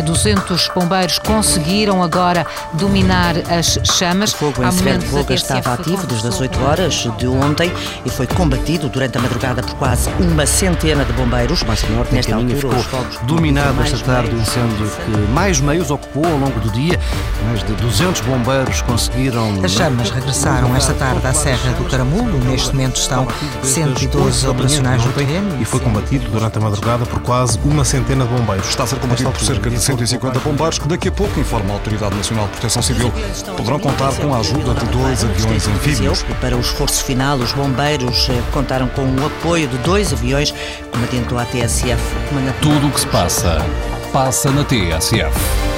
200 bombeiros conseguiram agora dominar as chamas. O fogo em Severo de Voga estava ativo desde as 8 horas de ontem e foi combatido durante a madrugada por quase uma centena de bombeiros. Mais norte, Nesta altura, ficou os fogos dominado esta tarde o incêndio que mais meios ocupou ao longo do dia. Mais de 200 bombeiros conseguiram... As chamas regressaram esta tarde à Serra do Caramulo. Neste momento estão 112 operacionais no terreno. E foi combatido durante a madrugada por quase uma centena de bombeiros. Está a ser combatido por cerca de 150 bombeiros que daqui a pouco, informa a Autoridade Nacional de Proteção Civil, poderão contar com a ajuda de dois aviões anfíbios. Para o esforço final, os bombeiros eh, contaram com o apoio de dois aviões, como adiantou a TSF. Tudo o que se passa, passa na TSF.